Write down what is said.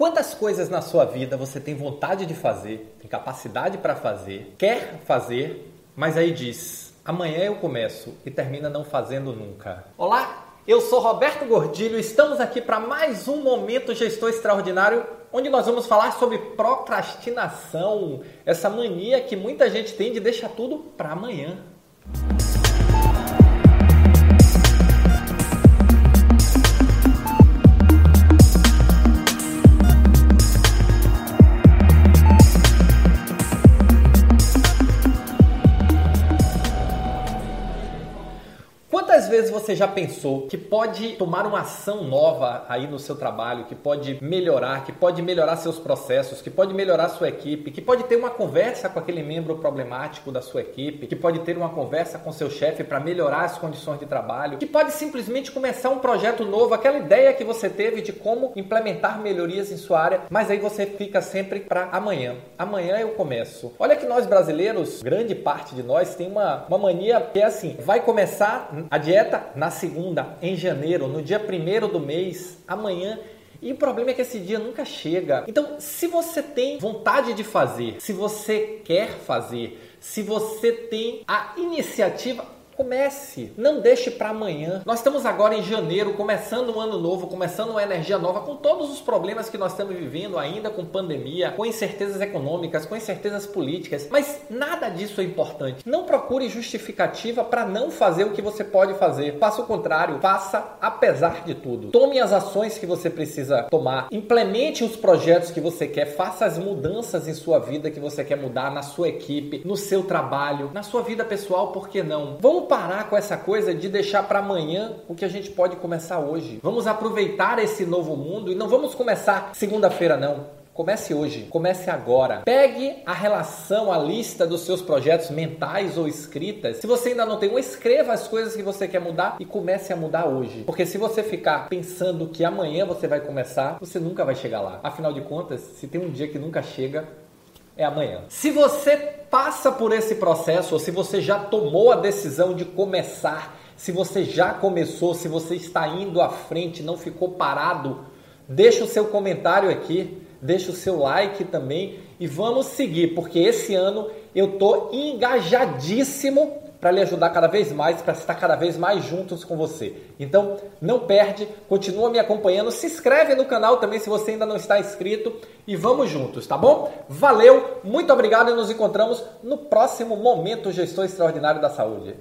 Quantas coisas na sua vida você tem vontade de fazer, tem capacidade para fazer, quer fazer, mas aí diz: amanhã eu começo e termina não fazendo nunca? Olá, eu sou Roberto Gordilho, estamos aqui para mais um momento gestor extraordinário, onde nós vamos falar sobre procrastinação, essa mania que muita gente tem de deixar tudo para amanhã. Vezes você já pensou que pode tomar uma ação nova aí no seu trabalho, que pode melhorar, que pode melhorar seus processos, que pode melhorar sua equipe, que pode ter uma conversa com aquele membro problemático da sua equipe, que pode ter uma conversa com seu chefe para melhorar as condições de trabalho, que pode simplesmente começar um projeto novo, aquela ideia que você teve de como implementar melhorias em sua área, mas aí você fica sempre para amanhã. Amanhã eu começo. Olha que nós brasileiros, grande parte de nós tem uma, uma mania que é assim, vai começar a dieta na segunda, em janeiro, no dia primeiro do mês, amanhã. E o problema é que esse dia nunca chega. Então, se você tem vontade de fazer, se você quer fazer, se você tem a iniciativa, Comece, não deixe para amanhã. Nós estamos agora em janeiro, começando um ano novo, começando uma energia nova, com todos os problemas que nós estamos vivendo ainda, com pandemia, com incertezas econômicas, com incertezas políticas. Mas nada disso é importante. Não procure justificativa para não fazer o que você pode fazer. Faça o contrário, faça apesar de tudo. Tome as ações que você precisa tomar, implemente os projetos que você quer, faça as mudanças em sua vida que você quer mudar, na sua equipe, no seu trabalho, na sua vida pessoal, por que não? Vamos parar com essa coisa de deixar para amanhã o que a gente pode começar hoje. Vamos aproveitar esse novo mundo e não vamos começar segunda-feira não. Comece hoje, comece agora. Pegue a relação, a lista dos seus projetos mentais ou escritas. Se você ainda não tem escreva as coisas que você quer mudar e comece a mudar hoje. Porque se você ficar pensando que amanhã você vai começar, você nunca vai chegar lá. Afinal de contas, se tem um dia que nunca chega, é amanhã. Se você passa por esse processo, ou se você já tomou a decisão de começar, se você já começou, se você está indo à frente, não ficou parado, deixa o seu comentário aqui, deixa o seu like também e vamos seguir, porque esse ano eu tô engajadíssimo para lhe ajudar cada vez mais, para estar cada vez mais juntos com você. Então, não perde, continua me acompanhando, se inscreve no canal também se você ainda não está inscrito e vamos juntos, tá bom? Valeu, muito obrigado e nos encontramos no próximo Momento Gestor Extraordinário da Saúde.